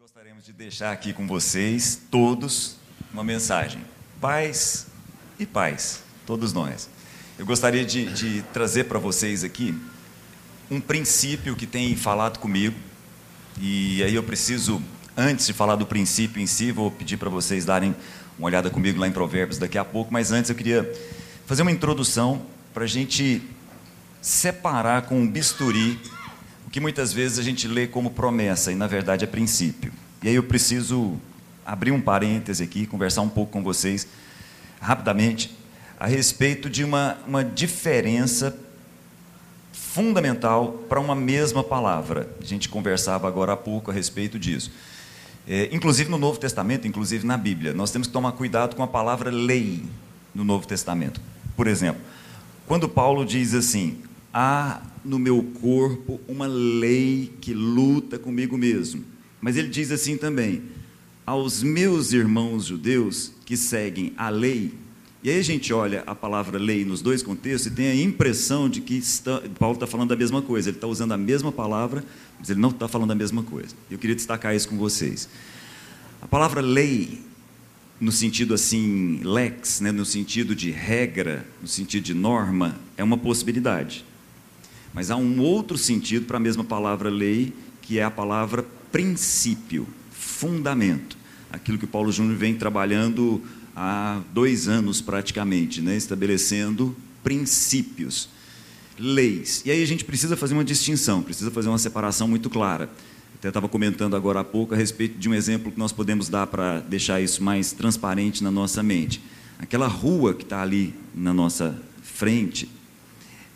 gostaríamos de deixar aqui com vocês, todos, uma mensagem. Paz e paz, todos nós. Eu gostaria de, de trazer para vocês aqui um princípio que tem falado comigo, e aí eu preciso, antes de falar do princípio em si, vou pedir para vocês darem uma olhada comigo lá em Provérbios daqui a pouco, mas antes eu queria fazer uma introdução para a gente separar com um bisturi que muitas vezes a gente lê como promessa e na verdade é princípio. E aí eu preciso abrir um parêntese aqui, conversar um pouco com vocês rapidamente a respeito de uma, uma diferença fundamental para uma mesma palavra. A gente conversava agora há pouco a respeito disso. É, inclusive no Novo Testamento, inclusive na Bíblia, nós temos que tomar cuidado com a palavra lei no Novo Testamento. Por exemplo, quando Paulo diz assim: há no meu corpo uma lei que luta comigo mesmo. Mas ele diz assim também: aos meus irmãos judeus que seguem a lei. E aí a gente olha a palavra lei nos dois contextos e tem a impressão de que está, Paulo está falando da mesma coisa. Ele está usando a mesma palavra, mas ele não está falando a mesma coisa. Eu queria destacar isso com vocês. A palavra lei, no sentido assim, lex, né, no sentido de regra, no sentido de norma, é uma possibilidade. Mas há um outro sentido para a mesma palavra lei, que é a palavra princípio, fundamento. Aquilo que Paulo Júnior vem trabalhando há dois anos praticamente, né? estabelecendo princípios, leis. E aí a gente precisa fazer uma distinção, precisa fazer uma separação muito clara. Até estava comentando agora há pouco a respeito de um exemplo que nós podemos dar para deixar isso mais transparente na nossa mente. Aquela rua que está ali na nossa frente,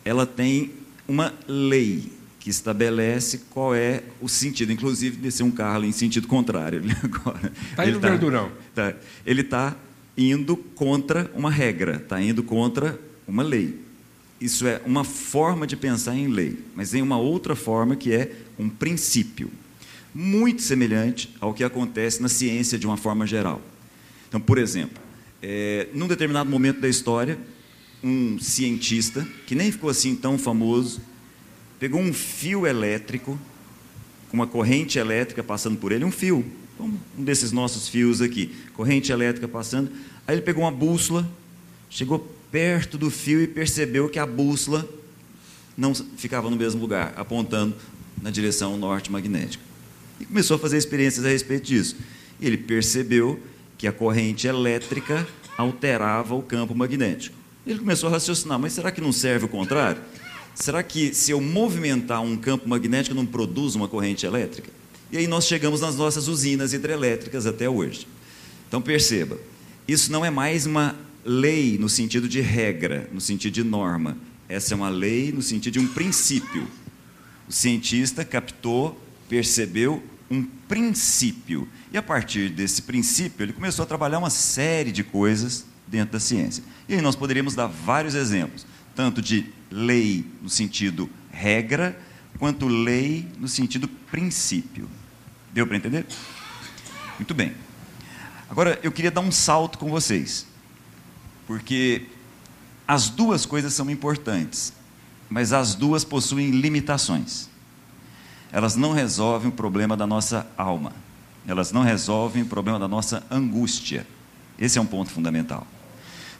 ela tem uma lei que estabelece qual é o sentido. Inclusive, descer um carro ali em sentido contrário. agora. Está indo tá, verdurão. Tá, ele está indo contra uma regra, está indo contra uma lei. Isso é uma forma de pensar em lei, mas tem uma outra forma que é um princípio, muito semelhante ao que acontece na ciência de uma forma geral. Então, por exemplo, é, num determinado momento da história, um cientista, que nem ficou assim tão famoso, pegou um fio elétrico, com uma corrente elétrica passando por ele, um fio, um desses nossos fios aqui, corrente elétrica passando. Aí ele pegou uma bússola, chegou perto do fio e percebeu que a bússola não ficava no mesmo lugar, apontando na direção norte magnética. E começou a fazer experiências a respeito disso. E ele percebeu que a corrente elétrica alterava o campo magnético. Ele começou a raciocinar, mas será que não serve o contrário? Será que se eu movimentar um campo magnético não produz uma corrente elétrica? E aí nós chegamos nas nossas usinas hidrelétricas até hoje. Então perceba, isso não é mais uma lei no sentido de regra, no sentido de norma. Essa é uma lei no sentido de um princípio. O cientista captou, percebeu um princípio. E a partir desse princípio, ele começou a trabalhar uma série de coisas dentro da ciência. E aí nós poderíamos dar vários exemplos, tanto de lei no sentido regra, quanto lei no sentido princípio. Deu para entender? Muito bem. Agora eu queria dar um salto com vocês, porque as duas coisas são importantes, mas as duas possuem limitações. Elas não resolvem o problema da nossa alma, elas não resolvem o problema da nossa angústia. Esse é um ponto fundamental.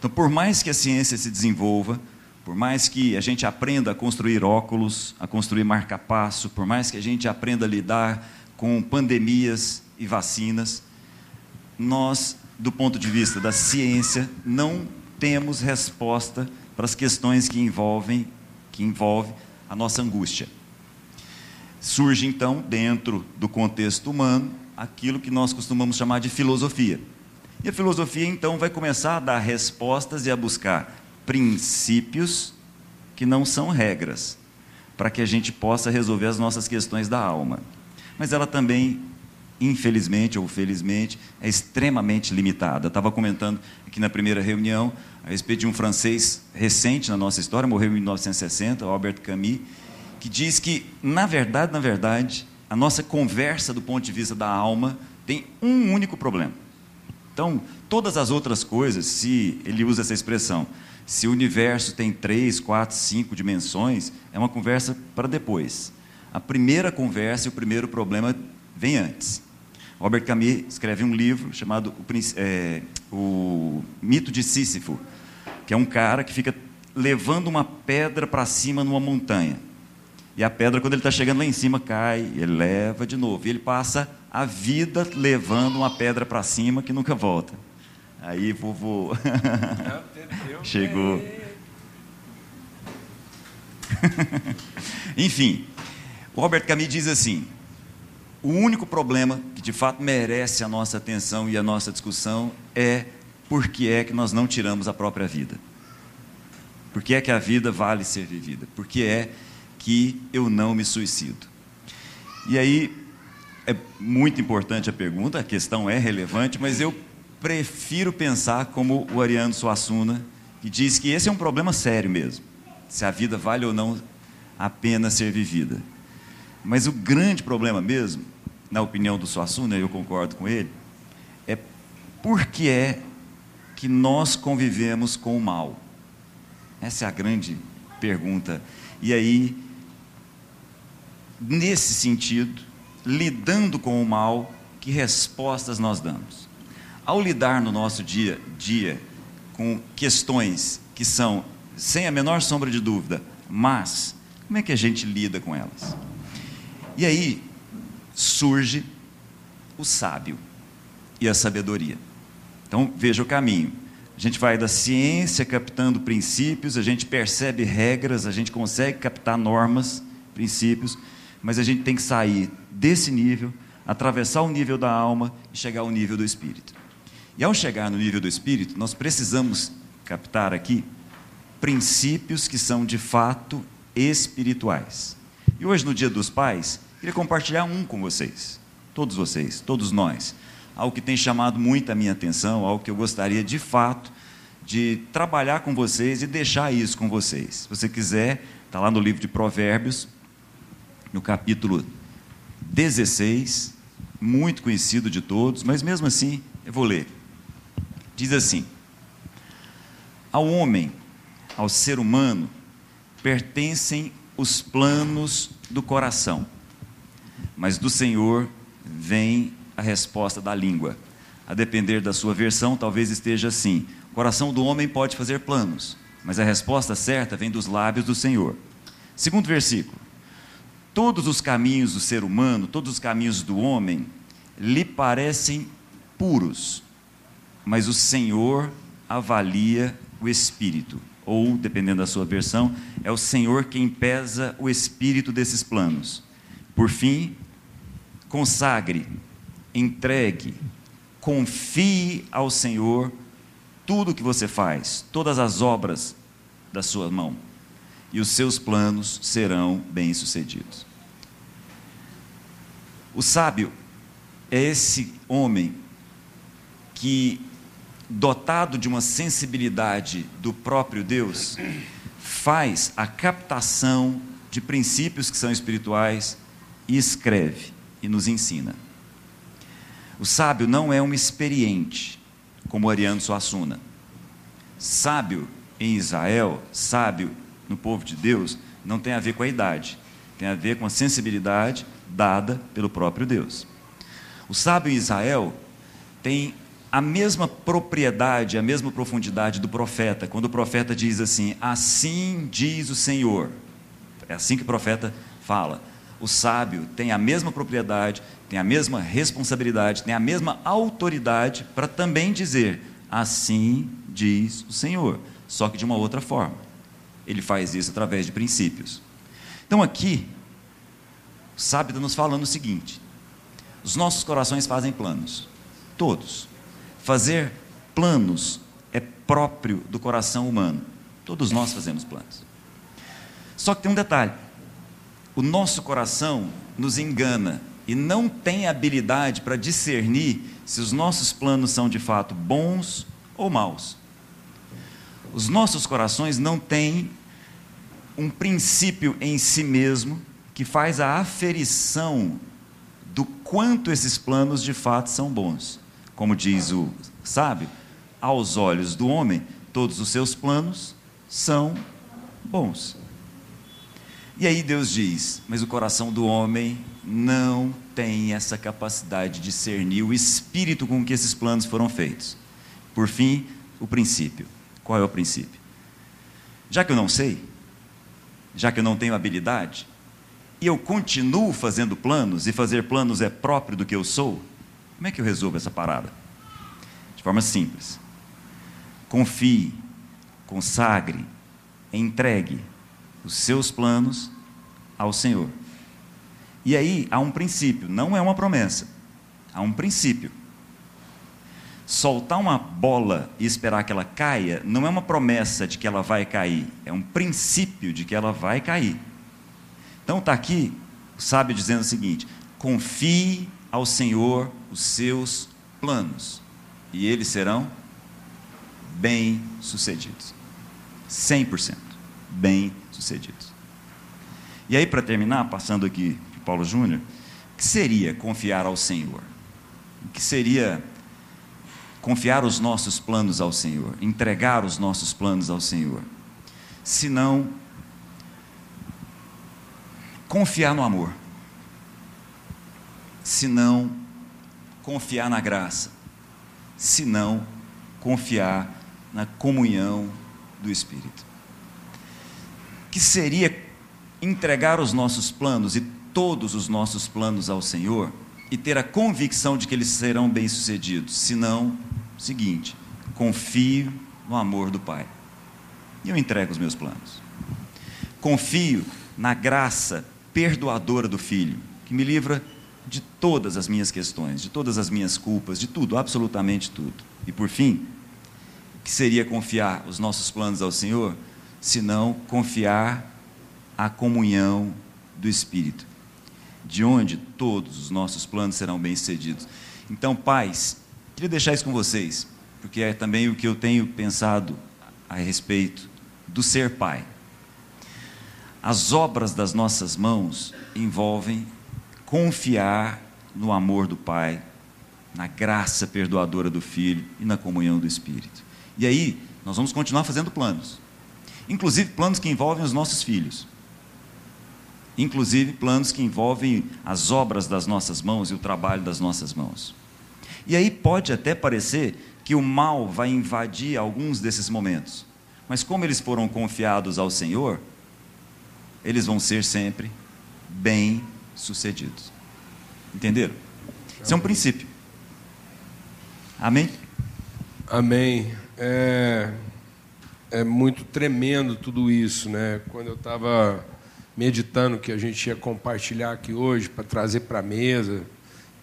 Então, por mais que a ciência se desenvolva, por mais que a gente aprenda a construir óculos, a construir marca-passo, por mais que a gente aprenda a lidar com pandemias e vacinas, nós, do ponto de vista da ciência, não temos resposta para as questões que envolvem que envolve a nossa angústia. Surge então, dentro do contexto humano, aquilo que nós costumamos chamar de filosofia. E a filosofia então vai começar a dar respostas e a buscar princípios que não são regras, para que a gente possa resolver as nossas questões da alma. Mas ela também, infelizmente ou felizmente, é extremamente limitada. Eu estava comentando aqui na primeira reunião a respeito de um francês recente na nossa história, morreu em 1960, Albert Camus, que diz que, na verdade, na verdade, a nossa conversa do ponto de vista da alma tem um único problema então, todas as outras coisas, se ele usa essa expressão, se o universo tem três, quatro, cinco dimensões, é uma conversa para depois. A primeira conversa e o primeiro problema vem antes. Robert Camus escreve um livro chamado o, é, o Mito de Sísifo, que é um cara que fica levando uma pedra para cima numa montanha. E a pedra, quando ele está chegando lá em cima, cai, ele leva de novo. E ele passa a vida levando uma pedra para cima que nunca volta. Aí, vovô. Chegou. Enfim, Robert Camus diz assim: o único problema que de fato merece a nossa atenção e a nossa discussão é por que é que nós não tiramos a própria vida. Por que é que a vida vale ser vivida? Por que é que eu não me suicido? E aí, é muito importante a pergunta, a questão é relevante, mas eu prefiro pensar como o Ariano Suassuna, que diz que esse é um problema sério mesmo, se a vida vale ou não a pena ser vivida. Mas o grande problema mesmo, na opinião do Suassuna, eu concordo com ele, é por que é que nós convivemos com o mal? Essa é a grande pergunta. E aí, nesse sentido, lidando com o mal, que respostas nós damos? Ao lidar no nosso dia a dia com questões que são, sem a menor sombra de dúvida, mas como é que a gente lida com elas? E aí surge o sábio e a sabedoria. Então veja o caminho. A gente vai da ciência captando princípios, a gente percebe regras, a gente consegue captar normas, princípios, mas a gente tem que sair desse nível, atravessar o nível da alma e chegar ao nível do espírito. E ao chegar no nível do espírito, nós precisamos captar aqui princípios que são de fato espirituais. E hoje, no Dia dos Pais, queria compartilhar um com vocês, todos vocês, todos nós. Algo que tem chamado muito a minha atenção, algo que eu gostaria de fato de trabalhar com vocês e deixar isso com vocês. Se você quiser, está lá no livro de Provérbios, no capítulo 16, muito conhecido de todos, mas mesmo assim eu vou ler. Diz assim: Ao homem, ao ser humano, pertencem os planos do coração, mas do Senhor vem a resposta da língua. A depender da sua versão, talvez esteja assim: o coração do homem pode fazer planos, mas a resposta certa vem dos lábios do Senhor. Segundo versículo: Todos os caminhos do ser humano, todos os caminhos do homem, lhe parecem puros, mas o Senhor avalia o espírito. Ou, dependendo da sua versão, é o Senhor quem pesa o espírito desses planos. Por fim, consagre, entregue, confie ao Senhor tudo o que você faz, todas as obras da sua mão e os seus planos serão bem-sucedidos. O sábio é esse homem que, dotado de uma sensibilidade do próprio Deus, faz a captação de princípios que são espirituais e escreve e nos ensina. O sábio não é um experiente, como Ariano Suassuna. Sábio em Israel, sábio no povo de Deus não tem a ver com a idade, tem a ver com a sensibilidade dada pelo próprio Deus. O sábio Israel tem a mesma propriedade, a mesma profundidade do profeta, quando o profeta diz assim: Assim diz o Senhor. É assim que o profeta fala. O sábio tem a mesma propriedade, tem a mesma responsabilidade, tem a mesma autoridade para também dizer: Assim diz o Senhor, só que de uma outra forma. Ele faz isso através de princípios. Então aqui, o sábio está nos falando o seguinte: os nossos corações fazem planos, todos. Fazer planos é próprio do coração humano. Todos nós fazemos planos. Só que tem um detalhe: o nosso coração nos engana e não tem habilidade para discernir se os nossos planos são de fato bons ou maus. Os nossos corações não têm um princípio em si mesmo que faz a aferição do quanto esses planos de fato são bons. Como diz o sábio, aos olhos do homem, todos os seus planos são bons. E aí Deus diz: Mas o coração do homem não tem essa capacidade de discernir o espírito com que esses planos foram feitos. Por fim, o princípio. Qual é o princípio? Já que eu não sei, já que eu não tenho habilidade, e eu continuo fazendo planos, e fazer planos é próprio do que eu sou, como é que eu resolvo essa parada? De forma simples. Confie, consagre, entregue os seus planos ao Senhor. E aí há um princípio, não é uma promessa, há um princípio. Soltar uma bola e esperar que ela caia não é uma promessa de que ela vai cair, é um princípio de que ela vai cair. Então está aqui o sábio dizendo o seguinte: confie ao Senhor os seus planos, e eles serão bem-sucedidos. 100% bem-sucedidos. E aí, para terminar, passando aqui para Paulo Júnior, o que seria confiar ao Senhor? O que seria confiar os nossos planos ao Senhor, entregar os nossos planos ao Senhor? Se não, confiar no amor. Se não, confiar na graça. Se não, confiar na comunhão do Espírito. Que seria entregar os nossos planos e todos os nossos planos ao Senhor e ter a convicção de que eles serão bem-sucedidos. Se não, seguinte, confio no amor do Pai. E eu entrego os meus planos. Confio na graça perdoadora do Filho, que me livra de todas as minhas questões, de todas as minhas culpas, de tudo, absolutamente tudo. E por fim, que seria confiar os nossos planos ao Senhor, se não confiar a comunhão do Espírito, de onde todos os nossos planos serão bem-sucedidos. Então, pais, queria deixar isso com vocês, porque é também o que eu tenho pensado a respeito do ser pai. As obras das nossas mãos envolvem confiar no amor do Pai, na graça perdoadora do Filho e na comunhão do Espírito. E aí, nós vamos continuar fazendo planos. Inclusive planos que envolvem os nossos filhos. Inclusive planos que envolvem as obras das nossas mãos e o trabalho das nossas mãos. E aí pode até parecer que o mal vai invadir alguns desses momentos. Mas como eles foram confiados ao Senhor, eles vão ser sempre bem-sucedidos. Entenderam? Isso é um princípio. Amém? Amém. É, é muito tremendo tudo isso, né? Quando eu estava meditando que a gente ia compartilhar aqui hoje para trazer para a mesa,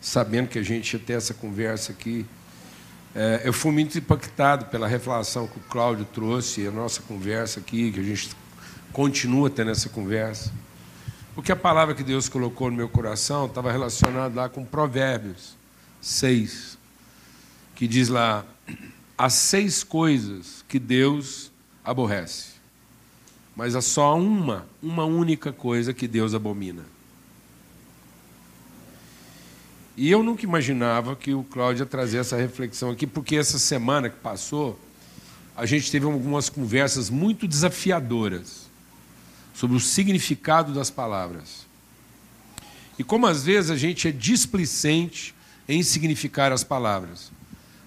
sabendo que a gente ia ter essa conversa aqui, é, eu fui muito impactado pela reflexão que o Cláudio trouxe, a nossa conversa aqui, que a gente continua tendo essa conversa. Porque a palavra que Deus colocou no meu coração estava relacionada lá com Provérbios 6, que diz lá: Há seis coisas que Deus aborrece, mas há só uma, uma única coisa que Deus abomina. E eu nunca imaginava que o Cláudio ia trazer essa reflexão aqui, porque essa semana que passou, a gente teve algumas conversas muito desafiadoras sobre o significado das palavras. E como às vezes a gente é displicente em significar as palavras.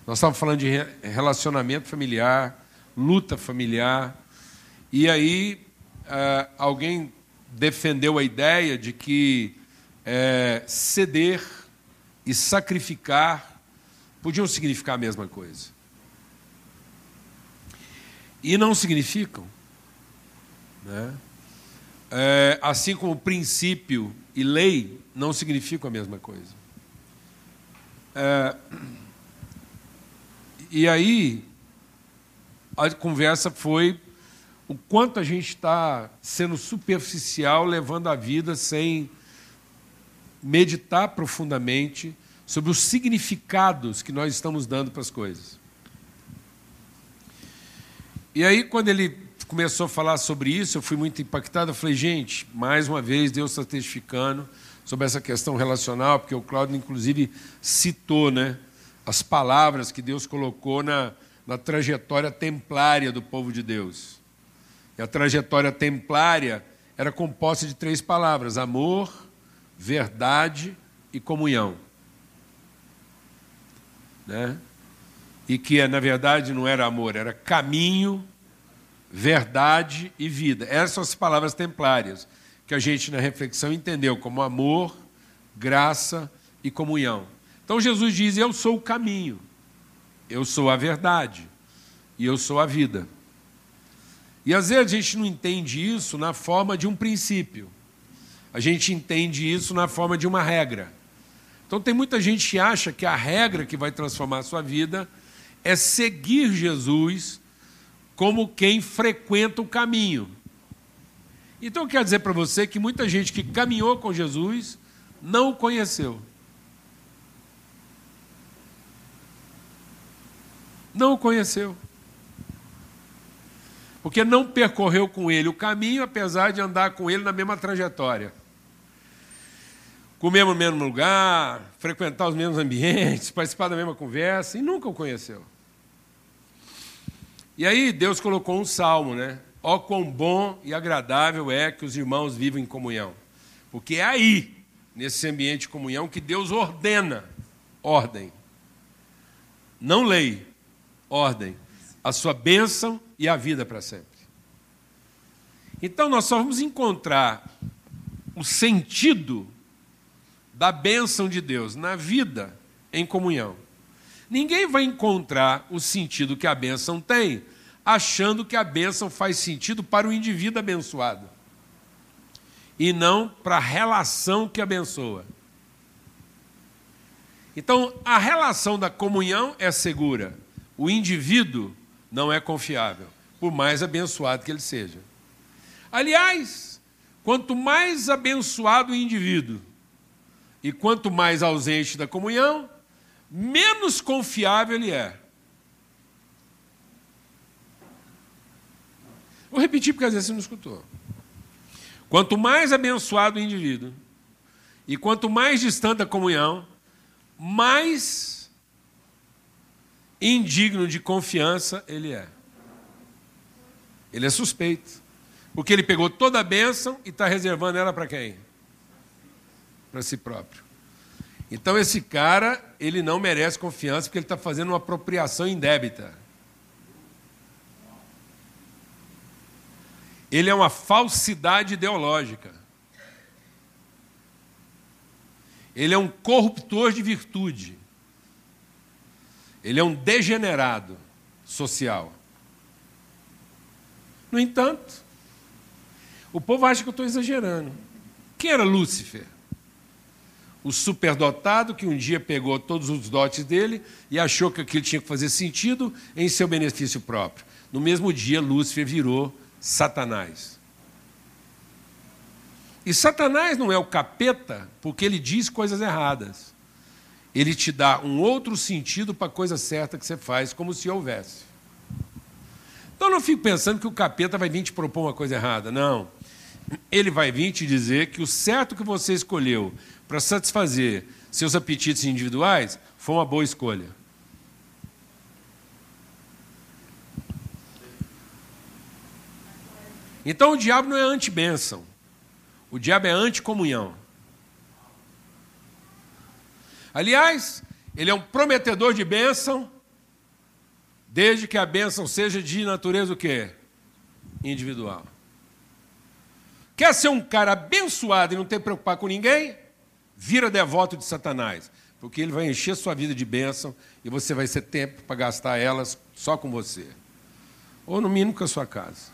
Nós estávamos falando de relacionamento familiar, luta familiar, e aí uh, alguém defendeu a ideia de que é, ceder e sacrificar podiam significar a mesma coisa. E não significam. Né? É, assim como princípio e lei não significam a mesma coisa. É, e aí, a conversa foi o quanto a gente está sendo superficial, levando a vida sem meditar profundamente sobre os significados que nós estamos dando para as coisas. E aí, quando ele começou a falar sobre isso, eu fui muito impactado. Eu falei, gente, mais uma vez Deus está testificando sobre essa questão relacional, porque o Cláudio, inclusive, citou né, as palavras que Deus colocou na, na trajetória templária do povo de Deus. E a trajetória templária era composta de três palavras: amor, verdade e comunhão. Né? E que, na verdade, não era amor, era caminho, verdade e vida. Essas são as palavras templárias que a gente, na reflexão, entendeu como amor, graça e comunhão. Então Jesus diz: Eu sou o caminho, eu sou a verdade e eu sou a vida. E às vezes a gente não entende isso na forma de um princípio, a gente entende isso na forma de uma regra. Então tem muita gente que acha que a regra que vai transformar a sua vida é seguir Jesus como quem frequenta o caminho. Então eu quero dizer para você que muita gente que caminhou com Jesus não o conheceu. Não o conheceu. Porque não percorreu com ele o caminho, apesar de andar com ele na mesma trajetória. Comer no mesmo lugar, frequentar os mesmos ambientes, participar da mesma conversa, e nunca o conheceu. E aí Deus colocou um salmo, né? Ó quão bom e agradável é que os irmãos vivam em comunhão. Porque é aí, nesse ambiente de comunhão, que Deus ordena ordem. Não lei, ordem. A sua bênção e a vida para sempre. Então nós só vamos encontrar o sentido da bênção de Deus na vida em comunhão. Ninguém vai encontrar o sentido que a bênção tem achando que a bênção faz sentido para o indivíduo abençoado e não para a relação que abençoa. Então, a relação da comunhão é segura, o indivíduo não é confiável, por mais abençoado que ele seja. Aliás, quanto mais abençoado o indivíduo e quanto mais ausente da comunhão, menos confiável ele é. Vou repetir porque às vezes você não escutou. Quanto mais abençoado o indivíduo e quanto mais distante da comunhão, mais indigno de confiança ele é. Ele é suspeito. Porque ele pegou toda a bênção e está reservando ela para quem? Para si próprio. Então esse cara, ele não merece confiança porque ele está fazendo uma apropriação indébita. Ele é uma falsidade ideológica. Ele é um corruptor de virtude. Ele é um degenerado social. No entanto, o povo acha que eu estou exagerando. Quem era Lúcifer? O superdotado que um dia pegou todos os dotes dele e achou que aquilo tinha que fazer sentido em seu benefício próprio. No mesmo dia, Lúcifer virou Satanás. E Satanás não é o capeta porque ele diz coisas erradas. Ele te dá um outro sentido para a coisa certa que você faz, como se houvesse. Então não fico pensando que o capeta vai vir te propor uma coisa errada. Não. Ele vai vir te dizer que o certo que você escolheu para satisfazer seus apetites individuais, foi uma boa escolha. Então o diabo não é anti-bênção. O diabo é anti-comunhão. Aliás, ele é um prometedor de bênção, desde que a bênção seja de natureza o quê? Individual. Quer ser um cara abençoado e não ter que preocupar com ninguém? vira devoto de Satanás, porque ele vai encher sua vida de bênção e você vai ter tempo para gastar elas só com você, ou no mínimo com a sua casa.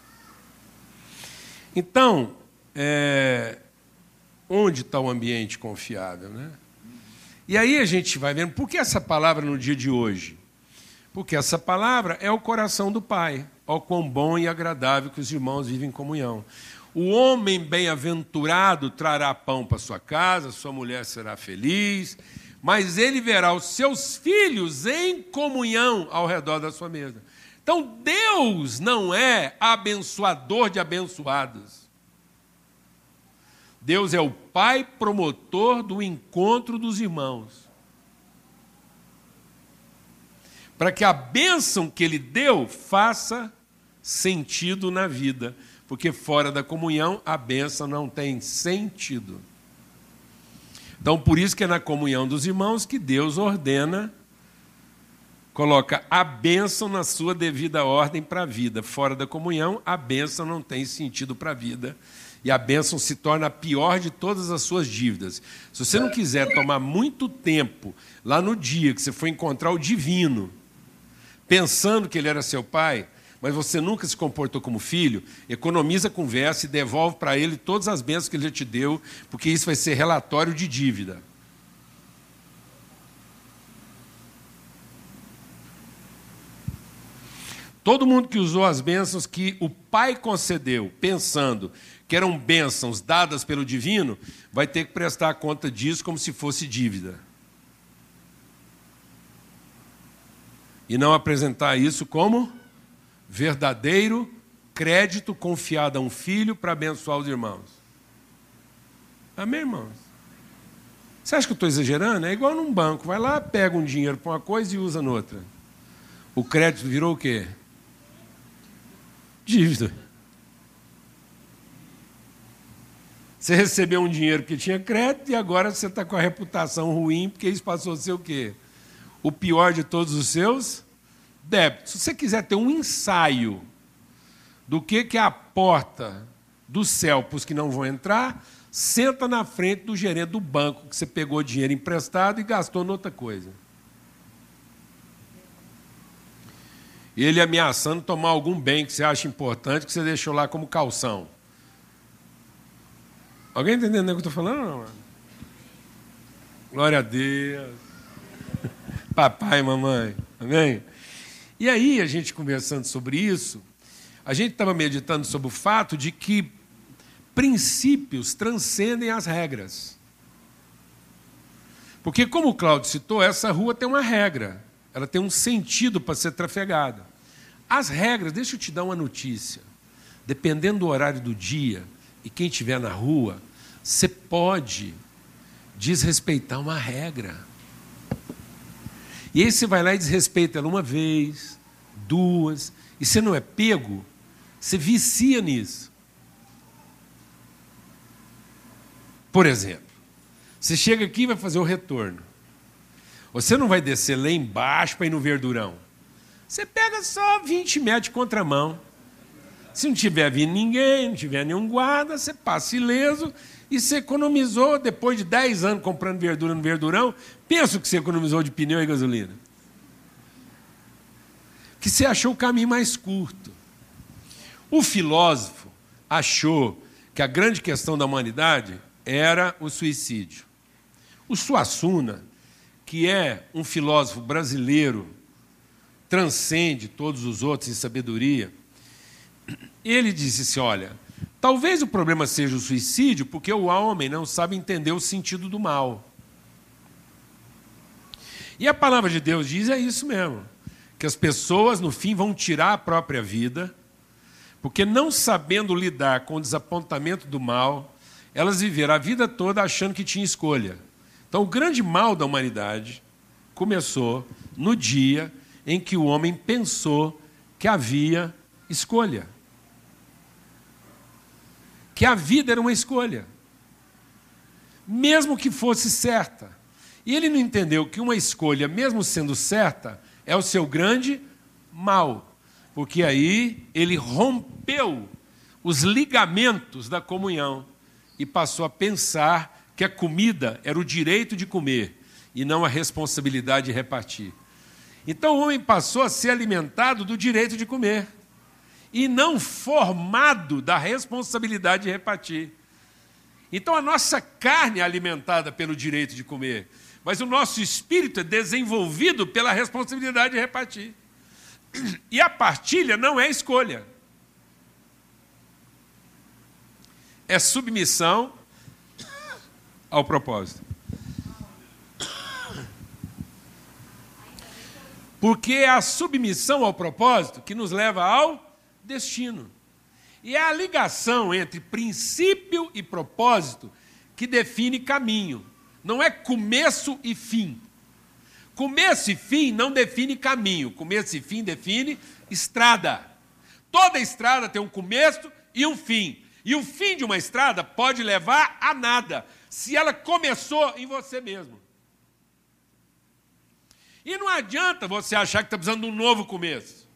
Então, é, onde está o ambiente confiável? Né? E aí a gente vai vendo, por que essa palavra no dia de hoje? Porque essa palavra é o coração do Pai. Ó quão bom e agradável que os irmãos vivem em comunhão. O homem bem-aventurado trará pão para sua casa, sua mulher será feliz, mas ele verá os seus filhos em comunhão ao redor da sua mesa. Então, Deus não é abençoador de abençoados. Deus é o Pai promotor do encontro dos irmãos. Para que a bênção que Ele deu faça sentido na vida porque fora da comunhão a benção não tem sentido. Então, por isso que é na comunhão dos irmãos que Deus ordena, coloca a bênção na sua devida ordem para a vida. Fora da comunhão, a bênção não tem sentido para a vida. E a bênção se torna a pior de todas as suas dívidas. Se você não quiser tomar muito tempo lá no dia que você foi encontrar o divino, pensando que ele era seu pai, mas você nunca se comportou como filho, economiza a conversa e devolve para ele todas as bênçãos que ele já te deu, porque isso vai ser relatório de dívida. Todo mundo que usou as bênçãos que o pai concedeu, pensando que eram bênçãos dadas pelo divino, vai ter que prestar conta disso como se fosse dívida. E não apresentar isso como verdadeiro crédito confiado a um filho para abençoar os irmãos. Amém, irmãos? Você acha que eu estou exagerando? É igual num banco. Vai lá, pega um dinheiro para uma coisa e usa noutra. O crédito virou o quê? Dívida. Você recebeu um dinheiro que tinha crédito e agora você está com a reputação ruim porque isso passou a ser o quê? O pior de todos os seus débito. Se você quiser ter um ensaio do que, que é a porta do céu para os que não vão entrar, senta na frente do gerente do banco que você pegou dinheiro emprestado e gastou noutra coisa. Ele ameaçando tomar algum bem que você acha importante que você deixou lá como calção. Alguém entendendo o que eu estou falando? Não? Glória a Deus. Papai e mamãe. Amém? E aí, a gente conversando sobre isso, a gente estava meditando sobre o fato de que princípios transcendem as regras. Porque, como o Claudio citou, essa rua tem uma regra, ela tem um sentido para ser trafegada. As regras, deixa eu te dar uma notícia. Dependendo do horário do dia e quem estiver na rua, você pode desrespeitar uma regra. E aí você vai lá e desrespeita ela uma vez, duas, e você não é pego, você vicia nisso. Por exemplo, você chega aqui e vai fazer o retorno. Você não vai descer lá embaixo para ir no verdurão. Você pega só 20 metros de contramão. Se não tiver vindo ninguém, não tiver nenhum guarda, você passa ileso e você economizou, depois de 10 anos comprando verdura no verdurão, pensa que você economizou de pneu e gasolina. Que você achou o caminho mais curto. O filósofo achou que a grande questão da humanidade era o suicídio. O Suassuna, que é um filósofo brasileiro, transcende todos os outros em sabedoria, ele disse assim: olha, Talvez o problema seja o suicídio, porque o homem não sabe entender o sentido do mal. E a palavra de Deus diz é isso mesmo, que as pessoas no fim vão tirar a própria vida, porque não sabendo lidar com o desapontamento do mal, elas viveram a vida toda achando que tinha escolha. Então, o grande mal da humanidade começou no dia em que o homem pensou que havia escolha que a vida era uma escolha, mesmo que fosse certa. E ele não entendeu que uma escolha, mesmo sendo certa, é o seu grande mal, porque aí ele rompeu os ligamentos da comunhão e passou a pensar que a comida era o direito de comer e não a responsabilidade de repartir. Então o homem passou a ser alimentado do direito de comer e não formado da responsabilidade de repartir. Então a nossa carne é alimentada pelo direito de comer, mas o nosso espírito é desenvolvido pela responsabilidade de repartir. E a partilha não é escolha. É submissão ao propósito. Porque é a submissão ao propósito que nos leva ao destino. E é a ligação entre princípio e propósito que define caminho. Não é começo e fim. Começo e fim não define caminho. Começo e fim define estrada. Toda estrada tem um começo e um fim. E o fim de uma estrada pode levar a nada. se ela começou em você mesmo. E não adianta você achar que está precisando de um novo começo.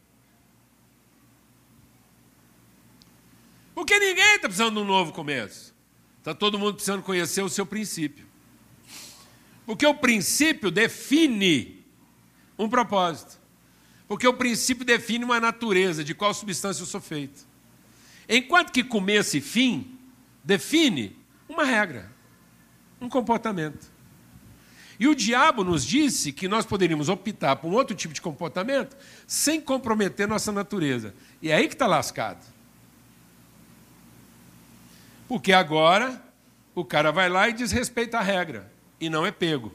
Porque ninguém está precisando de um novo começo. Está todo mundo precisando conhecer o seu princípio. Porque o princípio define um propósito. Porque o princípio define uma natureza, de qual substância eu sou feito. Enquanto que começo e fim define uma regra, um comportamento. E o diabo nos disse que nós poderíamos optar por um outro tipo de comportamento sem comprometer nossa natureza. E é aí que está lascado. Porque agora o cara vai lá e desrespeita a regra e não é pego.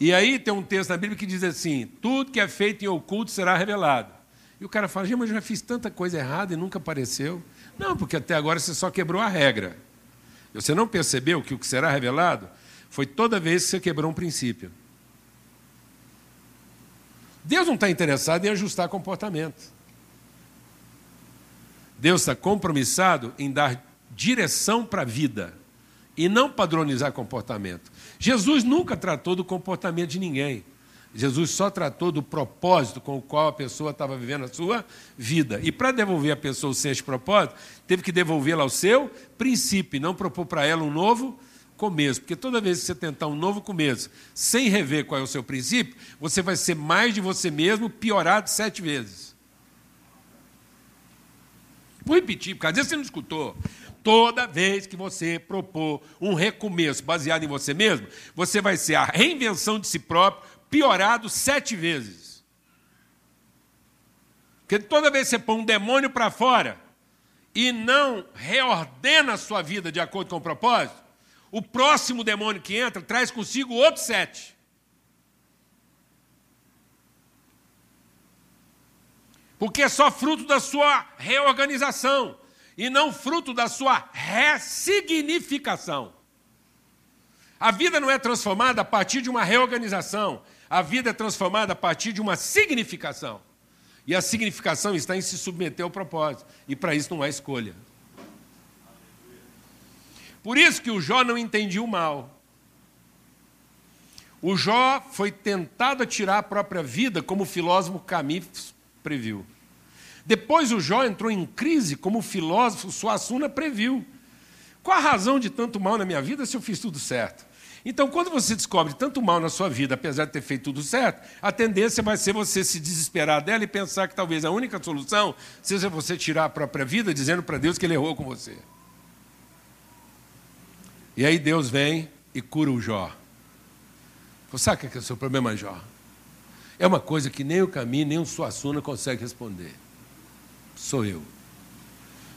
E aí tem um texto na Bíblia que diz assim: tudo que é feito em oculto será revelado. E o cara fala, mas eu já fiz tanta coisa errada e nunca apareceu. Não, porque até agora você só quebrou a regra. Você não percebeu que o que será revelado foi toda vez que você quebrou um princípio. Deus não está interessado em ajustar comportamento. Deus está compromissado em dar direção para a vida e não padronizar comportamento. Jesus nunca tratou do comportamento de ninguém. Jesus só tratou do propósito com o qual a pessoa estava vivendo a sua vida. E para devolver a pessoa sem esse propósito, teve que devolvê-la ao seu princípio, não propor para ela um novo começo. Porque toda vez que você tentar um novo começo, sem rever qual é o seu princípio, você vai ser mais de você mesmo, piorado sete vezes. Vou repetir, porque às vezes você não escutou. Toda vez que você propor um recomeço baseado em você mesmo, você vai ser a reinvenção de si próprio, piorado sete vezes. Porque toda vez que você põe um demônio para fora e não reordena a sua vida de acordo com o propósito, o próximo demônio que entra traz consigo outros sete. Porque é só fruto da sua reorganização e não fruto da sua ressignificação. A vida não é transformada a partir de uma reorganização, a vida é transformada a partir de uma significação. E a significação está em se submeter ao propósito, e para isso não há escolha. Por isso que o Jó não entendia o mal. O Jó foi tentado a tirar a própria vida, como o filósofo Camus previu. Depois o Jó entrou em crise, como o filósofo Suassuna previu. Qual a razão de tanto mal na minha vida se eu fiz tudo certo? Então, quando você descobre tanto mal na sua vida, apesar de ter feito tudo certo, a tendência vai ser você se desesperar dela e pensar que talvez a única solução seja você tirar a própria vida dizendo para Deus que ele errou com você. E aí Deus vem e cura o Jó. Você sabe o que é o seu problema, Jó? É uma coisa que nem o caminho, nem o Suassuna consegue responder sou eu.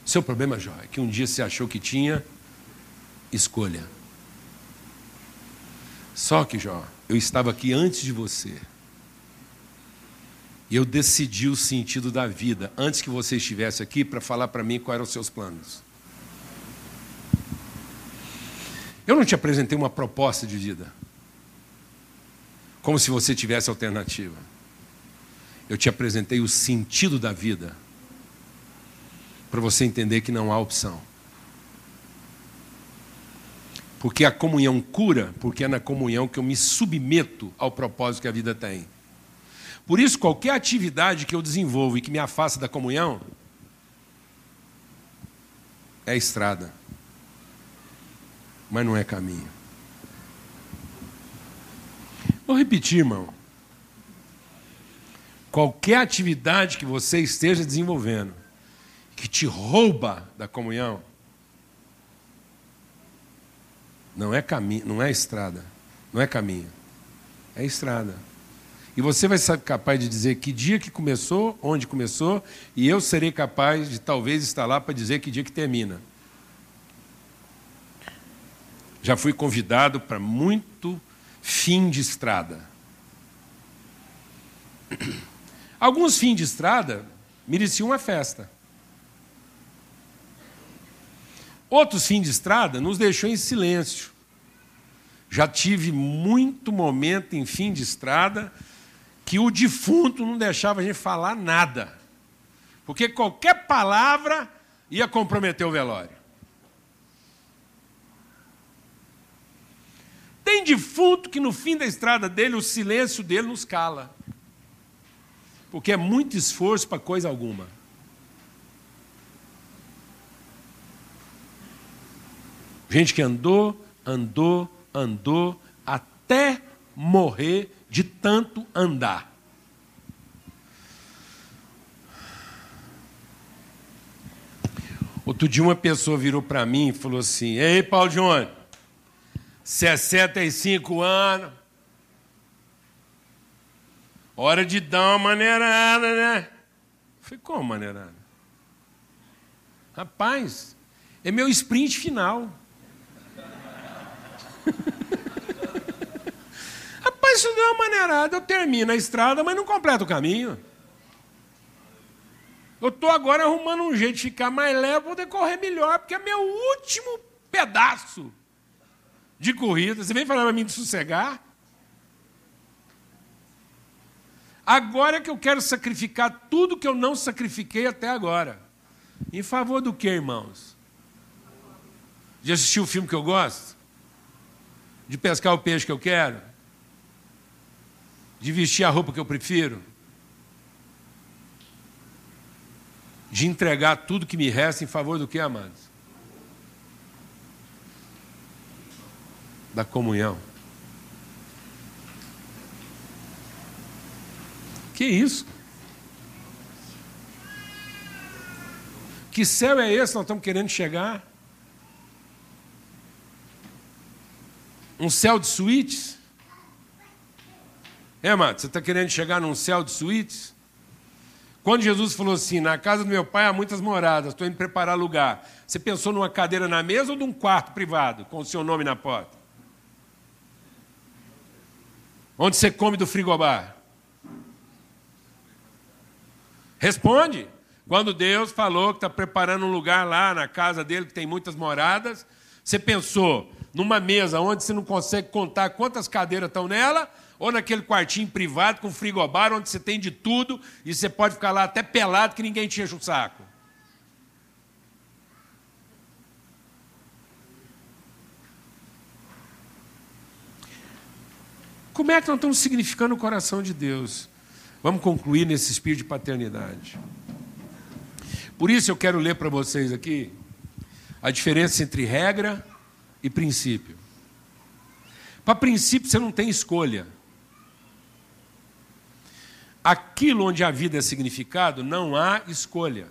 Seu problema, Jó, é que um dia você achou que tinha escolha. Só que, Jó, eu estava aqui antes de você. E eu decidi o sentido da vida antes que você estivesse aqui para falar para mim quais eram os seus planos. Eu não te apresentei uma proposta de vida, como se você tivesse alternativa. Eu te apresentei o sentido da vida para você entender que não há opção. Porque a comunhão cura, porque é na comunhão que eu me submeto ao propósito que a vida tem. Por isso, qualquer atividade que eu desenvolvo e que me afasta da comunhão é estrada, mas não é caminho. Vou repetir, irmão. Qualquer atividade que você esteja desenvolvendo que te rouba da comunhão, não é caminho, não é estrada, não é caminho, é estrada. E você vai ser capaz de dizer que dia que começou, onde começou, e eu serei capaz de talvez estar lá para dizer que dia que termina. Já fui convidado para muito fim de estrada. Alguns fins de estrada mereciam uma festa. Outros fins de estrada nos deixou em silêncio. Já tive muito momento em fim de estrada que o defunto não deixava a gente falar nada. Porque qualquer palavra ia comprometer o velório. Tem defunto que no fim da estrada dele, o silêncio dele nos cala. Porque é muito esforço para coisa alguma. Gente que andou, andou, andou até morrer de tanto andar. Outro dia uma pessoa virou para mim e falou assim: Ei, Paulo João, 65 anos, hora de dar uma maneirada, né? Falei: Como maneirada? Rapaz, é meu sprint final. Rapaz, se eu der uma maneirada, eu termino a estrada, mas não completo o caminho. Eu estou agora arrumando um jeito de ficar mais leve para poder correr melhor, porque é meu último pedaço de corrida. Você vem falar para mim de sossegar? Agora é que eu quero sacrificar tudo que eu não sacrifiquei até agora. Em favor do que, irmãos? De assistir o filme que eu gosto? De pescar o peixe que eu quero? De vestir a roupa que eu prefiro? De entregar tudo que me resta em favor do que, amados? Da comunhão. Que isso? Que céu é esse nós estamos querendo chegar? Um céu de suítes? É, Mato, você está querendo chegar num céu de suítes? Quando Jesus falou assim: Na casa do meu pai há muitas moradas, estou indo preparar lugar. Você pensou numa cadeira na mesa ou num quarto privado, com o seu nome na porta? Onde você come do frigobar? Responde. Quando Deus falou que está preparando um lugar lá na casa dele, que tem muitas moradas, você pensou numa mesa onde você não consegue contar quantas cadeiras estão nela, ou naquele quartinho privado com frigobar, onde você tem de tudo e você pode ficar lá até pelado que ninguém te enche o saco. Como é que nós estamos significando o coração de Deus? Vamos concluir nesse espírito de paternidade. Por isso eu quero ler para vocês aqui a diferença entre regra e princípio. Para princípio você não tem escolha. Aquilo onde a vida é significado, não há escolha.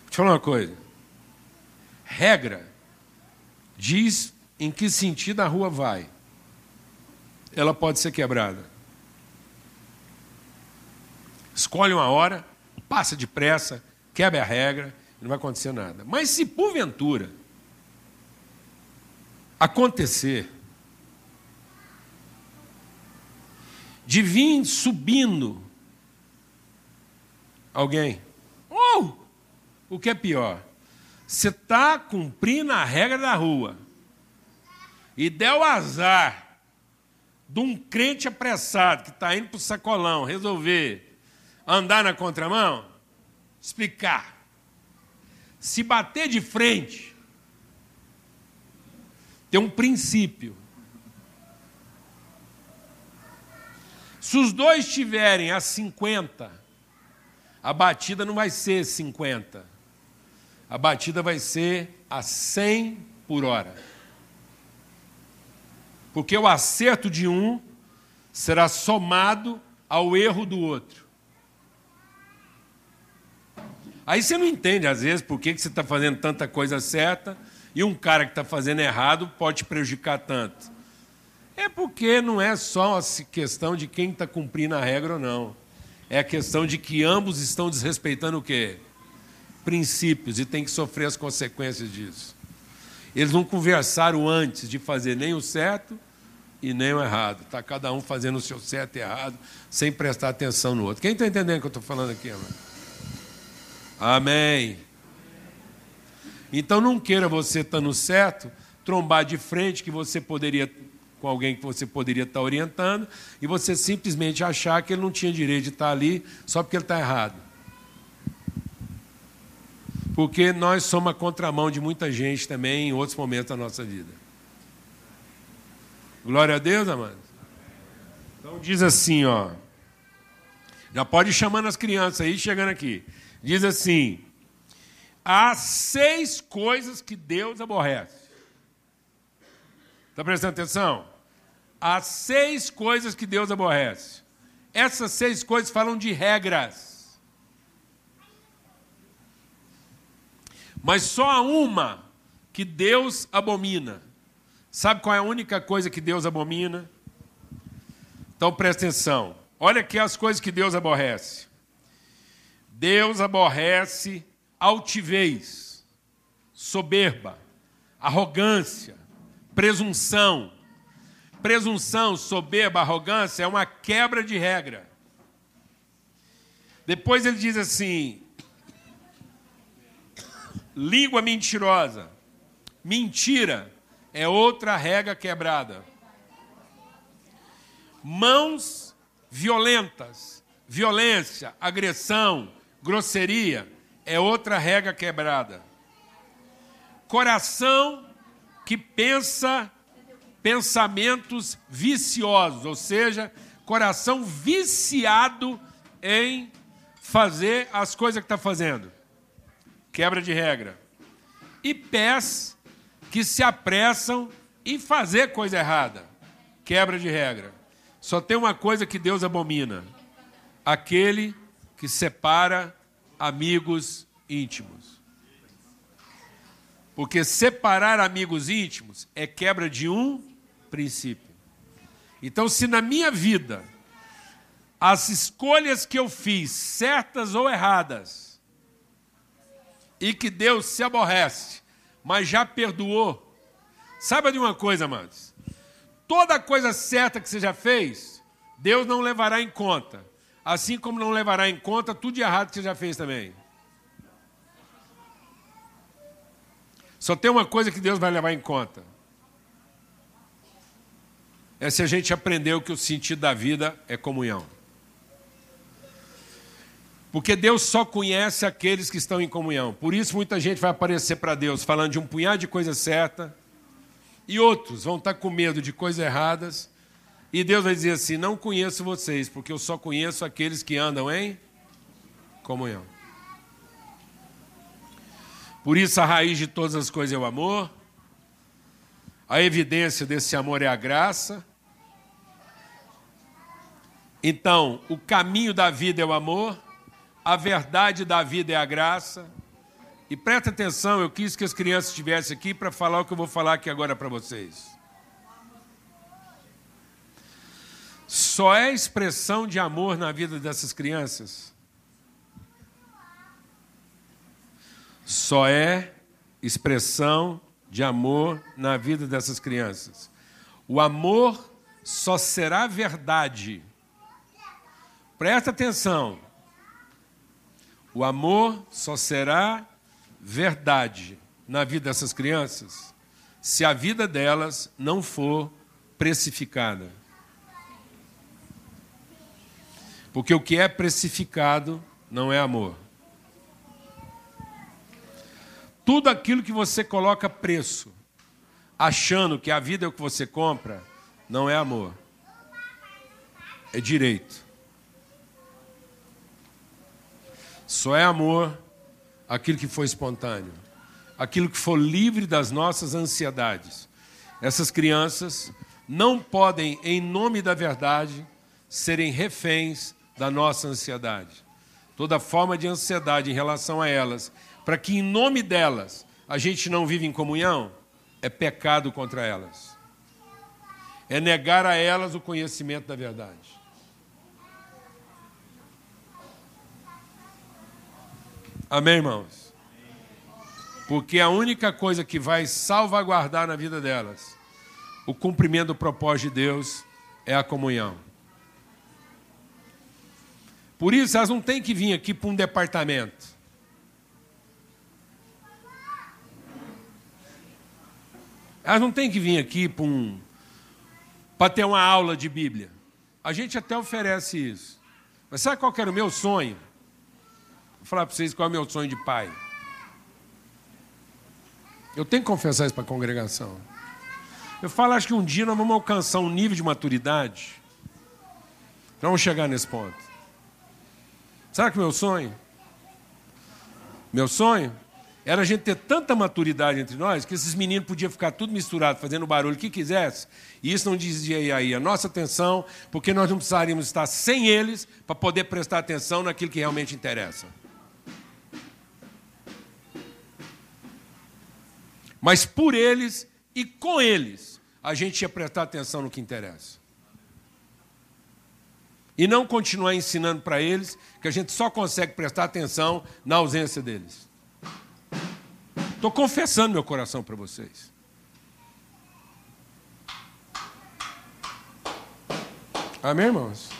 Vou te falar uma coisa. Regra diz em que sentido a rua vai. Ela pode ser quebrada. Escolhe uma hora, passa depressa, quebra a regra, não vai acontecer nada. Mas se porventura acontecer de vir subindo alguém, ou o que é pior, você está cumprindo a regra da rua e der o azar de um crente apressado que está indo para o sacolão resolver andar na contramão, explicar se bater de frente, tem um princípio. Se os dois estiverem a 50, a batida não vai ser 50. A batida vai ser a 100 por hora. Porque o acerto de um será somado ao erro do outro. Aí você não entende, às vezes, por que você está fazendo tanta coisa certa e um cara que está fazendo errado pode te prejudicar tanto. É porque não é só a questão de quem está cumprindo a regra ou não. É a questão de que ambos estão desrespeitando o quê? Princípios e tem que sofrer as consequências disso. Eles não conversaram antes de fazer nem o certo e nem o errado. Está cada um fazendo o seu certo e errado, sem prestar atenção no outro. Quem está entendendo o que eu estou falando aqui? Amém. Então não queira você estar no certo, trombar de frente que você poderia com alguém que você poderia estar orientando e você simplesmente achar que ele não tinha direito de estar ali só porque ele está errado. Porque nós somos a contramão de muita gente também em outros momentos da nossa vida. Glória a Deus, amados. Então diz assim, ó. Já pode ir chamando as crianças aí, chegando aqui. Diz assim: há seis coisas que Deus aborrece. Está prestando atenção? Há seis coisas que Deus aborrece. Essas seis coisas falam de regras. Mas só há uma que Deus abomina. Sabe qual é a única coisa que Deus abomina? Então presta atenção. Olha aqui as coisas que Deus aborrece. Deus aborrece altivez, soberba, arrogância, presunção. Presunção, soberba, arrogância é uma quebra de regra. Depois ele diz assim: língua mentirosa. Mentira é outra regra quebrada. Mãos violentas, violência, agressão, grosseria é outra regra quebrada. Coração que pensa pensamentos viciosos, ou seja, coração viciado em fazer as coisas que está fazendo. Quebra de regra. E pés que se apressam em fazer coisa errada. Quebra de regra. Só tem uma coisa que Deus abomina: aquele que separa amigos íntimos. Porque separar amigos íntimos é quebra de um princípio. Então, se na minha vida as escolhas que eu fiz, certas ou erradas, e que Deus se aborrece, mas já perdoou, saiba de uma coisa, amados: toda coisa certa que você já fez, Deus não levará em conta, assim como não levará em conta tudo de errado que você já fez também. Só tem uma coisa que Deus vai levar em conta. É se a gente aprendeu que o sentido da vida é comunhão. Porque Deus só conhece aqueles que estão em comunhão. Por isso, muita gente vai aparecer para Deus falando de um punhado de coisa certa, e outros vão estar com medo de coisas erradas, e Deus vai dizer assim: Não conheço vocês, porque eu só conheço aqueles que andam em comunhão. Por isso, a raiz de todas as coisas é o amor. A evidência desse amor é a graça. Então, o caminho da vida é o amor, a verdade da vida é a graça. E presta atenção, eu quis que as crianças estivessem aqui para falar o que eu vou falar aqui agora para vocês. Só é expressão de amor na vida dessas crianças só é expressão de amor na vida dessas crianças. O amor só será verdade. Presta atenção. O amor só será verdade na vida dessas crianças se a vida delas não for precificada. Porque o que é precificado não é amor. Tudo aquilo que você coloca preço, achando que a vida é o que você compra, não é amor. É direito. Só é amor aquilo que foi espontâneo, aquilo que for livre das nossas ansiedades. Essas crianças não podem, em nome da verdade, serem reféns da nossa ansiedade. Toda forma de ansiedade em relação a elas para que em nome delas a gente não vive em comunhão, é pecado contra elas. É negar a elas o conhecimento da verdade. Amém, irmãos? Porque a única coisa que vai salvaguardar na vida delas o cumprimento do propósito de Deus é a comunhão. Por isso, elas não têm que vir aqui para um departamento. Elas não têm que vir aqui para um, ter uma aula de Bíblia. A gente até oferece isso. Mas sabe qual era o meu sonho? Vou falar para vocês qual é o meu sonho de pai. Eu tenho que confessar isso para a congregação. Eu falo, acho que um dia nós vamos alcançar um nível de maturidade. Nós vamos chegar nesse ponto. Sabe que meu sonho? Meu sonho era a gente ter tanta maturidade entre nós que esses meninos podiam ficar tudo misturado, fazendo barulho que quisesse, e isso não dizia aí a nossa atenção, porque nós não precisaríamos estar sem eles para poder prestar atenção naquilo que realmente interessa. Mas por eles e com eles, a gente ia prestar atenção no que interessa. E não continuar ensinando para eles que a gente só consegue prestar atenção na ausência deles. Estou confessando meu coração para vocês. Amém, irmãos?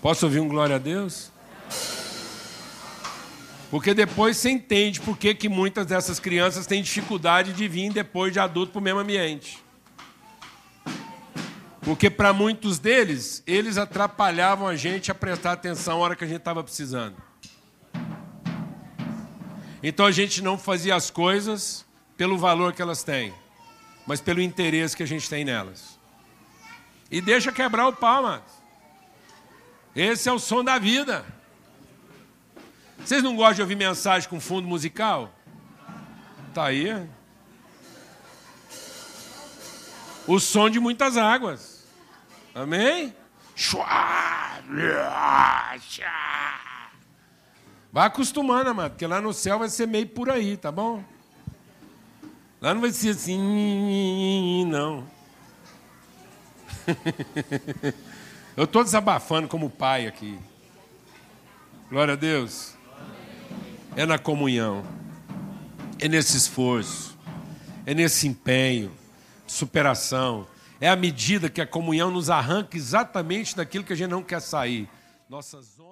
Posso ouvir um glória a Deus? Porque depois você entende por que, que muitas dessas crianças têm dificuldade de vir depois de adulto para o mesmo ambiente. Porque para muitos deles, eles atrapalhavam a gente a prestar atenção na hora que a gente estava precisando. Então a gente não fazia as coisas pelo valor que elas têm, mas pelo interesse que a gente tem nelas. E deixa quebrar o pau, mano. Esse é o som da vida. Vocês não gostam de ouvir mensagem com fundo musical? Tá aí. O som de muitas águas. Amém? Vai acostumando, amado, porque lá no céu vai ser meio por aí, tá bom? Lá não vai ser assim, não. Eu estou desabafando como pai aqui. Glória a Deus é na comunhão, é nesse esforço, é nesse empenho, superação. É a medida que a comunhão nos arranca exatamente daquilo que a gente não quer sair. Nossa zona.